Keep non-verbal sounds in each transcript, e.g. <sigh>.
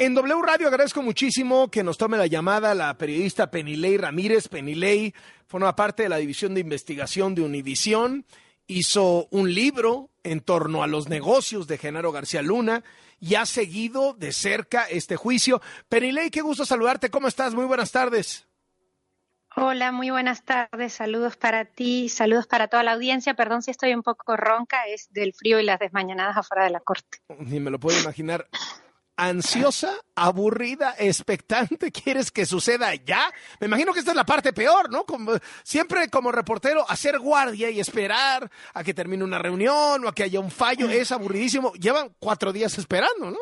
En W Radio agradezco muchísimo que nos tome la llamada la periodista Penilei Ramírez. Penilei forma parte de la división de investigación de Univisión. Hizo un libro en torno a los negocios de Genaro García Luna y ha seguido de cerca este juicio. Penilei, qué gusto saludarte. ¿Cómo estás? Muy buenas tardes. Hola, muy buenas tardes. Saludos para ti, saludos para toda la audiencia. Perdón si estoy un poco ronca, es del frío y las desmañanadas afuera de la corte. Ni me lo puedo imaginar ansiosa, aburrida, expectante, <laughs> quieres que suceda ya. Me imagino que esta es la parte peor, ¿no? Como, siempre como reportero, hacer guardia y esperar a que termine una reunión o a que haya un fallo es aburridísimo. Llevan cuatro días esperando, ¿no?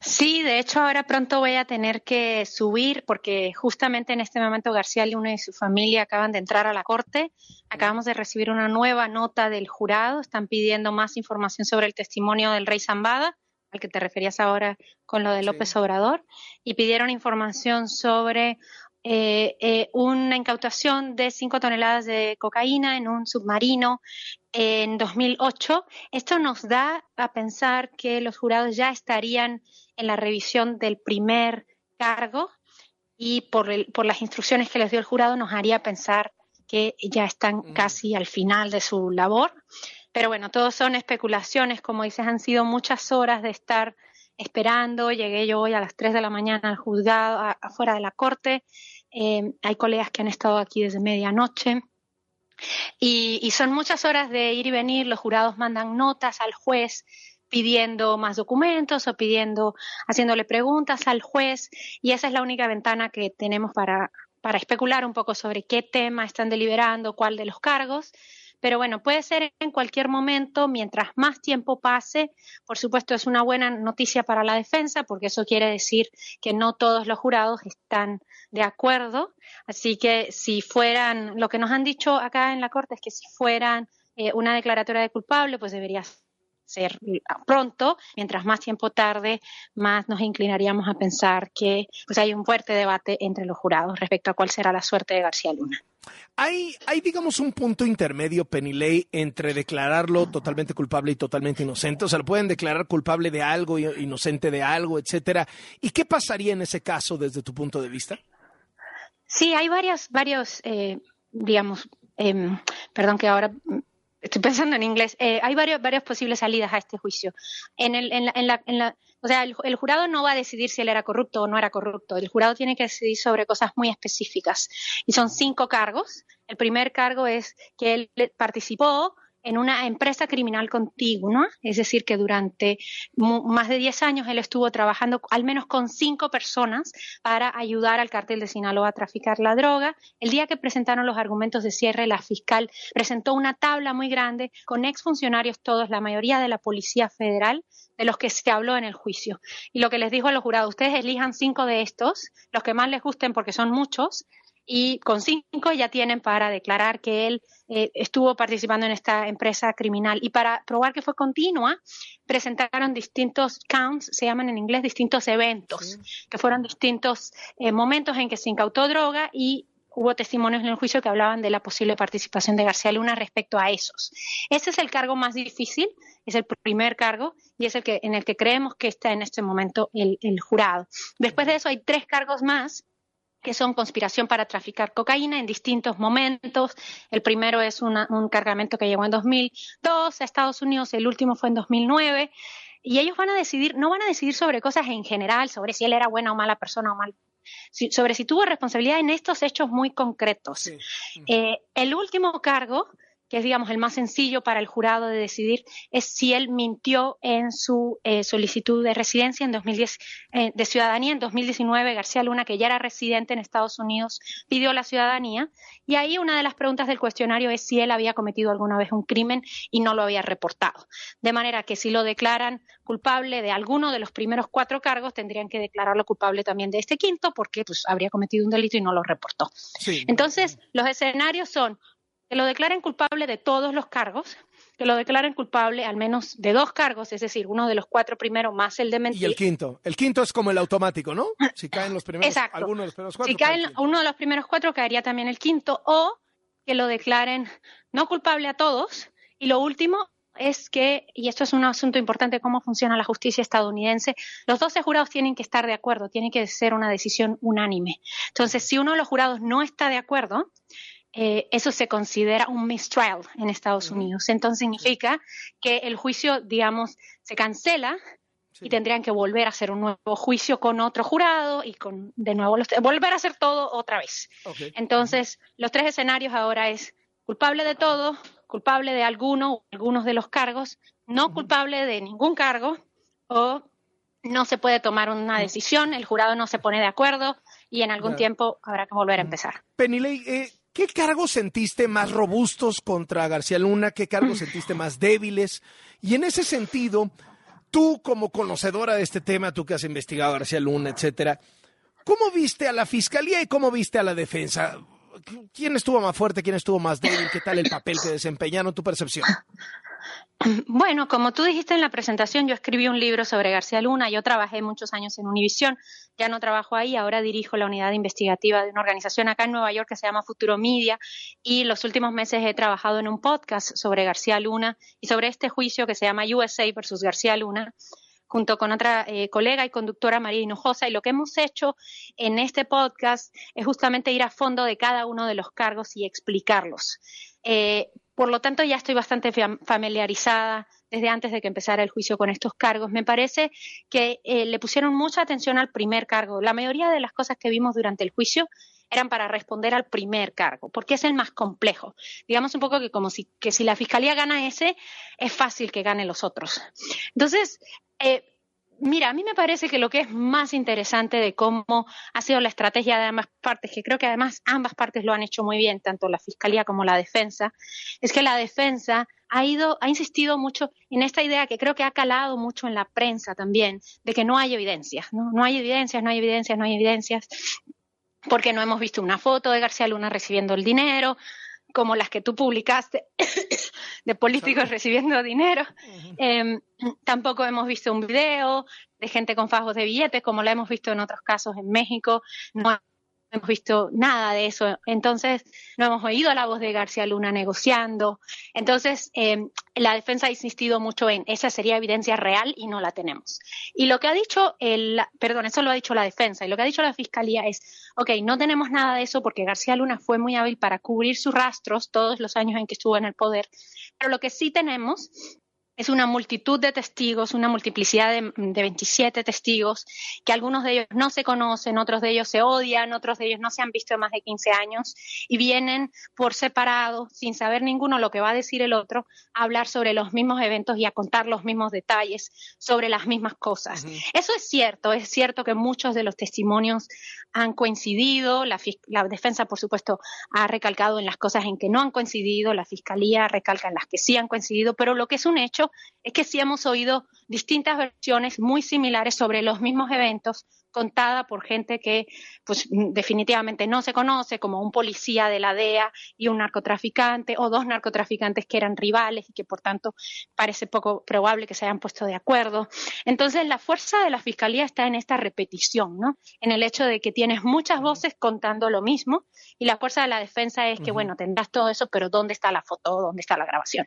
Sí, de hecho ahora pronto voy a tener que subir porque justamente en este momento García Luna y su familia acaban de entrar a la corte. Acabamos de recibir una nueva nota del jurado. Están pidiendo más información sobre el testimonio del rey Zambada al que te referías ahora con lo de López Obrador, y pidieron información sobre eh, eh, una incautación de 5 toneladas de cocaína en un submarino en 2008. Esto nos da a pensar que los jurados ya estarían en la revisión del primer cargo y por, por las instrucciones que les dio el jurado nos haría pensar que ya están casi al final de su labor. Pero bueno, todo son especulaciones, como dices, han sido muchas horas de estar esperando. Llegué yo hoy a las 3 de la mañana al juzgado, afuera de la corte. Eh, hay colegas que han estado aquí desde medianoche. Y, y son muchas horas de ir y venir. Los jurados mandan notas al juez pidiendo más documentos o pidiendo, haciéndole preguntas al juez. Y esa es la única ventana que tenemos para, para especular un poco sobre qué tema están deliberando, cuál de los cargos. Pero bueno, puede ser en cualquier momento, mientras más tiempo pase. Por supuesto, es una buena noticia para la defensa, porque eso quiere decir que no todos los jurados están de acuerdo. Así que si fueran, lo que nos han dicho acá en la Corte es que si fueran eh, una declaratoria de culpable, pues debería ser pronto, mientras más tiempo tarde, más nos inclinaríamos a pensar que pues hay un fuerte debate entre los jurados respecto a cuál será la suerte de García Luna. Hay, hay, digamos, un punto intermedio, Penilei, entre declararlo totalmente culpable y totalmente inocente. O sea, lo pueden declarar culpable de algo, inocente de algo, etcétera. ¿Y qué pasaría en ese caso desde tu punto de vista? Sí, hay varios, varios, eh, digamos, eh, perdón que ahora estoy pensando en inglés, eh, hay varios, varias posibles salidas a este juicio. En, el, en, la, en, la, en la, o sea, el, el, jurado no va a decidir si él era corrupto o no era corrupto. El jurado tiene que decidir sobre cosas muy específicas. Y son cinco cargos. El primer cargo es que él participó en una empresa criminal contigua, es decir, que durante más de 10 años él estuvo trabajando al menos con cinco personas para ayudar al cártel de Sinaloa a traficar la droga. El día que presentaron los argumentos de cierre, la fiscal presentó una tabla muy grande con exfuncionarios todos, la mayoría de la Policía Federal, de los que se habló en el juicio. Y lo que les dijo a los jurados, ustedes elijan cinco de estos, los que más les gusten porque son muchos, y con cinco ya tienen para declarar que él eh, estuvo participando en esta empresa criminal. Y para probar que fue continua, presentaron distintos counts, se llaman en inglés distintos eventos, que fueron distintos eh, momentos en que se incautó droga y hubo testimonios en el juicio que hablaban de la posible participación de García Luna respecto a esos. Ese es el cargo más difícil, es el primer cargo y es el que en el que creemos que está en este momento el, el jurado. Después de eso hay tres cargos más que son conspiración para traficar cocaína en distintos momentos. El primero es una, un cargamento que llegó en 2002 a Estados Unidos, el último fue en 2009. Y ellos van a decidir, no van a decidir sobre cosas en general, sobre si él era buena o mala persona o mal, sobre si tuvo responsabilidad en estos hechos muy concretos. Eh, el último cargo que es, digamos, el más sencillo para el jurado de decidir, es si él mintió en su eh, solicitud de residencia en 2010, eh, de ciudadanía en 2019. García Luna, que ya era residente en Estados Unidos, pidió la ciudadanía. Y ahí una de las preguntas del cuestionario es si él había cometido alguna vez un crimen y no lo había reportado. De manera que si lo declaran culpable de alguno de los primeros cuatro cargos, tendrían que declararlo culpable también de este quinto, porque pues, habría cometido un delito y no lo reportó. Sí. Entonces, los escenarios son que lo declaren culpable de todos los cargos, que lo declaren culpable al menos de dos cargos, es decir, uno de los cuatro primeros más el de mentir. Y el quinto. El quinto es como el automático, ¿no? Si caen los primeros, Exacto. alguno de los primeros cuatro. Si caen uno de los primeros cuatro, caería también el quinto, o que lo declaren no culpable a todos, y lo último, es que, y esto es un asunto importante, cómo funciona la justicia estadounidense, los 12 jurados tienen que estar de acuerdo, tiene que ser una decisión unánime. Entonces, si uno de los jurados no está de acuerdo, eh, eso se considera un mistrial en Estados Unidos. Entonces significa que el juicio, digamos, se cancela y tendrían que volver a hacer un nuevo juicio con otro jurado y con de nuevo volver a hacer todo otra vez. Entonces, los tres escenarios ahora es culpable de todo, culpable de alguno o algunos de los cargos, no culpable de ningún cargo o no se puede tomar una decisión, el jurado no se pone de acuerdo y en algún tiempo habrá que volver a empezar. Penilei, eh, ¿qué cargos sentiste más robustos contra García Luna? ¿Qué cargos sentiste más débiles? Y en ese sentido, tú como conocedora de este tema, tú que has investigado a García Luna, etcétera, ¿cómo viste a la fiscalía y cómo viste a la defensa? ¿Quién estuvo más fuerte, quién estuvo más débil? ¿Qué tal el papel que desempeñaron, tu percepción? Bueno, como tú dijiste en la presentación, yo escribí un libro sobre García Luna. Yo trabajé muchos años en Univisión. Ya no trabajo ahí, ahora dirijo la unidad investigativa de una organización acá en Nueva York que se llama Futuro Media. Y los últimos meses he trabajado en un podcast sobre García Luna y sobre este juicio que se llama USA versus García Luna junto con otra eh, colega y conductora María Hinojosa. Y lo que hemos hecho en este podcast es justamente ir a fondo de cada uno de los cargos y explicarlos. Eh, por lo tanto, ya estoy bastante familiarizada desde antes de que empezara el juicio con estos cargos. Me parece que eh, le pusieron mucha atención al primer cargo. La mayoría de las cosas que vimos durante el juicio eran para responder al primer cargo, porque es el más complejo. Digamos un poco que como si, que si la fiscalía gana ese, es fácil que gane los otros. Entonces, eh, Mira, a mí me parece que lo que es más interesante de cómo ha sido la estrategia de ambas partes, que creo que además ambas partes lo han hecho muy bien, tanto la fiscalía como la defensa, es que la defensa ha ido, ha insistido mucho en esta idea que creo que ha calado mucho en la prensa también, de que no hay evidencias, ¿no? No hay evidencias, no hay evidencias, no hay evidencias, porque no hemos visto una foto de García Luna recibiendo el dinero, como las que tú publicaste <coughs> de políticos recibiendo dinero. Em, tampoco hemos visto un video de gente con fajos de billetes, como la hemos visto en otros casos en México. No hemos visto nada de eso. Entonces, no hemos oído la voz de García Luna negociando. Entonces, eh, la defensa ha insistido mucho en esa sería evidencia real y no la tenemos. Y lo que ha dicho el, perdón, eso lo ha dicho la defensa, y lo que ha dicho la fiscalía es, ok, no tenemos nada de eso porque García Luna fue muy hábil para cubrir sus rastros todos los años en que estuvo en el poder. Pero lo que sí tenemos es una multitud de testigos, una multiplicidad de, de, 27 testigos, que algunos de ellos no se conocen, otros de ellos se odian, otros de ellos no se han visto en más de 15 años y vienen por separado, sin saber ninguno lo que va a decir el otro, a hablar sobre los mismos eventos y a contar los mismos detalles sobre las mismas cosas. Eso es cierto, es cierto que muchos de los testimonios han coincidido, la, la defensa, por supuesto, ha recalcado en las cosas en que no han coincidido, la fiscalía recalca en las que sí han coincidido, pero lo que es un hecho es que sí hemos oído distintas versiones muy similares sobre los mismos eventos contada por gente que pues definitivamente no se conoce, como un policía de la DEA y un narcotraficante o dos narcotraficantes que eran rivales y que por tanto parece poco probable que se hayan puesto de acuerdo. Entonces la fuerza de la fiscalía está en esta repetición, ¿no? En el hecho de que tienes muchas voces contando lo mismo y la fuerza de la defensa es que bueno, tendrás todo eso, pero ¿dónde está la foto? ¿Dónde está la grabación?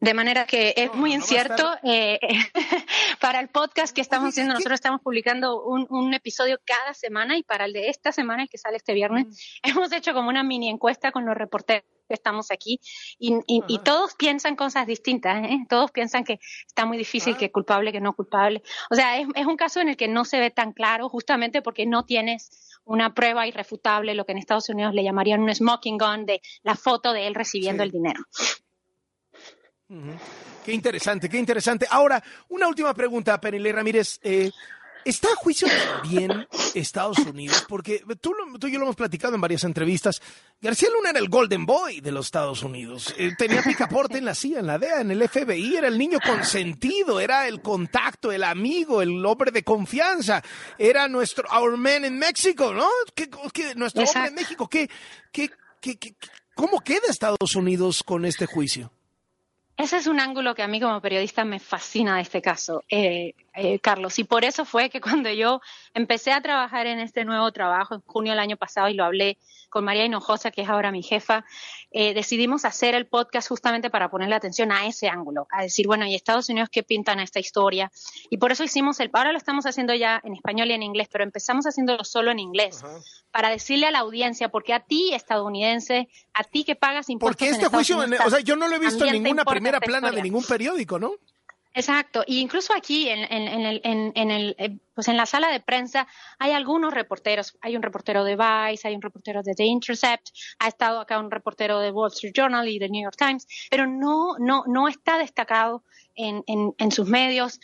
De manera que es muy incierto. Eh, <laughs> para el podcast que estamos haciendo, nosotros estamos publicando un, episodio cada semana y para el de esta semana, el que sale este viernes, mm. hemos hecho como una mini encuesta con los reporteros que estamos aquí y, todos piensan cosas distintas, ¿eh? todos piensan que está muy difícil, ah. que culpable, que no culpable. O sea, es, es un caso en el que no se ve tan claro justamente porque no tienes una prueba irrefutable, lo que en Estados Unidos le llamarían un smoking gun de la foto de él recibiendo el dinero. Qué interesante, qué interesante. Ahora, una última pregunta, Penile Ramírez. Eh, ¿Está a juicio también Estados Unidos? Porque tú, tú, y yo lo hemos platicado en varias entrevistas. García Luna era el Golden Boy de los Estados Unidos. Eh, tenía picaporte en la CIA, en la DEA, en el FBI. Era el niño consentido, era el contacto, el amigo, el hombre de confianza. Era nuestro Our Man en México, ¿no? ¿Qué, nuestro hombre en México. ¿Qué, qué, qué, ¿Cómo queda Estados Unidos con este juicio? Ese es un ángulo que a mí como periodista me fascina de este caso. Eh, eh, Carlos. Y por eso fue que cuando yo empecé a trabajar en este nuevo trabajo en junio del año pasado y lo hablé con María Hinojosa, que es ahora mi jefa, eh, decidimos hacer el podcast justamente para ponerle atención a ese ángulo, a decir, bueno, ¿y Estados Unidos qué pintan esta historia? Y por eso hicimos el, ahora lo estamos haciendo ya en español y en inglés, pero empezamos haciéndolo solo en inglés, para decirle a la audiencia, porque a ti, estadounidense, a ti que pagas impuestos. Porque este juicio, o sea, yo no lo he visto en ninguna primera plana de ningún periódico, ¿no? Exacto, y incluso aquí en, en, el, en, el, eh, pues en la sala de prensa hay algunos reporteros, hay un reportero de Vice, hay un reportero de The Intercept, ha estado acá un reportero de Wall Street Journal y The New York Times, pero no, no, no está destacado en, en, sus medios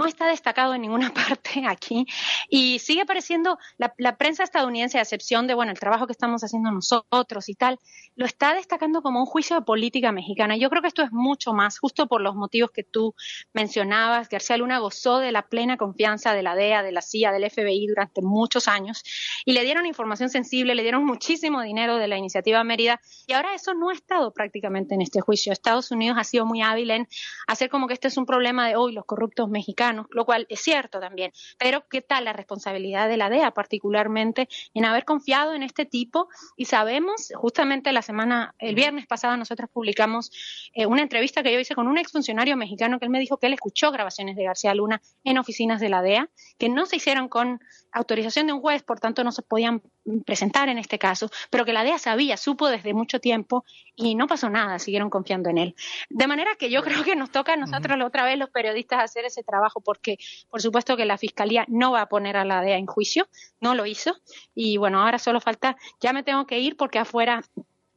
no está destacado en ninguna <laughs> parte aquí y sigue apareciendo la, prensa estadounidense, a excepción de bueno el trabajo que estamos haciendo nosotros y tal, lo está destacando como un juicio de política mexicana. Yo creo que esto es mucho más, justo por los motivos que tú mencionabas. García Luna gozó de la plena confianza de la DEA, de la CIA, del FBI durante muchos años y le dieron información sensible, le dieron muchísimo dinero de la iniciativa Mérida y ahora eso no ha estado prácticamente en este juicio. Estados Unidos ha sido muy hábil en hacer como que este es un problema de hoy los corruptos mexicanos, lo cual es cierto también. Pero ¿qué tal la responsabilidad de la DEA particularmente en haber confiado en este tipo? Y sabemos, justamente la semana, el viernes pasado nosotros publicamos eh, una entrevista que yo hice con un exfuncionario mexicano que él me dijo que él escuchó grabaciones de García Luna en oficinas de la DEA, que no se hicieron con autorización de un juez, por tanto no se podían presentar en este caso, pero que la DEA sabía, supo desde mucho tiempo y no pasó nada, siguieron confiando en él. De manera que yo creo que nos toca a nosotros la otra vez los periodistas hacer ese trabajo porque por supuesto que la Fiscalía no va a poner a la DEA en juicio, no lo hizo y bueno, ahora solo falta, ya me tengo que ir porque afuera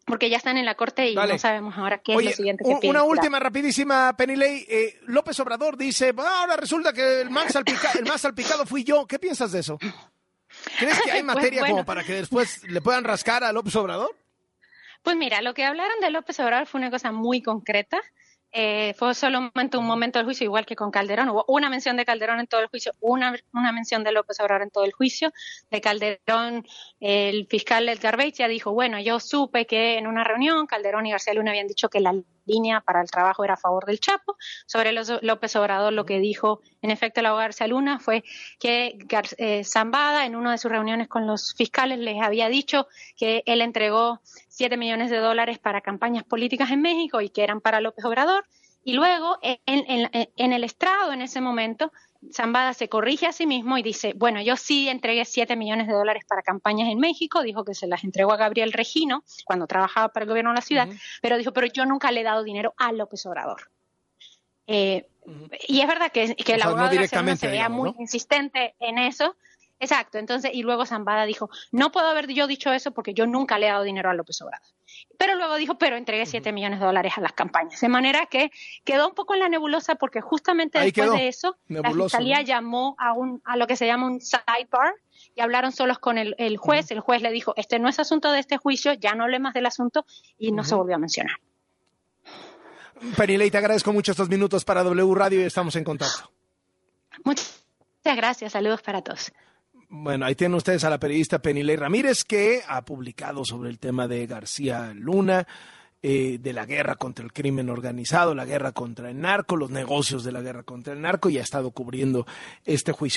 porque ya están en la corte y no sabemos ahora qué es lo siguiente que Una última rapidísima, Penilei. Eh, López Obrador dice, ahora resulta que el más, el más salpicado fui yo. ¿Qué piensas de eso? ¿Crees que hay <laughs> pues materia como para que después le puedan rascar a López Obrador? Pues mira, lo que hablaron de López Obrador fue una cosa muy concreta. Eh, fue solamente un momento del juicio, igual que con Calderón. Hubo una mención de Calderón en todo el juicio, una, una mención de López Obrador en todo el juicio. De Calderón, el fiscal Edgar ya dijo, bueno, yo supe que en una reunión Calderón y García Luna habían dicho que la línea para el trabajo era a favor del Chapo. Sobre López Obrador, lo que dijo en efecto el abogado García Luna fue que eh, Zambada en una de sus reuniones con los fiscales les había dicho que él entregó 7 millones de dólares para campañas políticas en México y que eran para López Obrador. Y luego, en, el estrado en ese momento, Zambada se corrige a sí mismo y dice, bueno, yo sí entregué 7 millones de dólares para campañas en México, dijo que se las entregó a Gabriel Regino cuando trabajaba para el gobierno de la ciudad, pero dijo, pero yo nunca le he dado dinero a López Obrador. Eh, y es verdad que, que el abogado se vea muy insistente en eso, Exacto, entonces, y luego Zambada dijo, no puedo haber yo dicho eso porque yo nunca le he dado dinero a López Obrador. Pero luego dijo, pero entregué 7 millones de dólares a las campañas. De manera que quedó un poco en la nebulosa porque justamente después de eso, la fiscalía llamó a, un, a lo que se llama un sidebar y hablaron solos con el, juez. El juez le dijo, este no es asunto de este juicio, ya no hable más del asunto y no se volvió a mencionar. Perilei, te agradezco mucho estos minutos para W Radio y estamos en contacto. Muchas gracias, saludos para todos. Bueno, ahí tienen ustedes a la periodista Penilei Ramírez que ha publicado sobre el tema de García Luna, eh, de la guerra contra el crimen organizado, la guerra contra el narco, los negocios de la guerra contra el narco y ha estado cubriendo este juicio.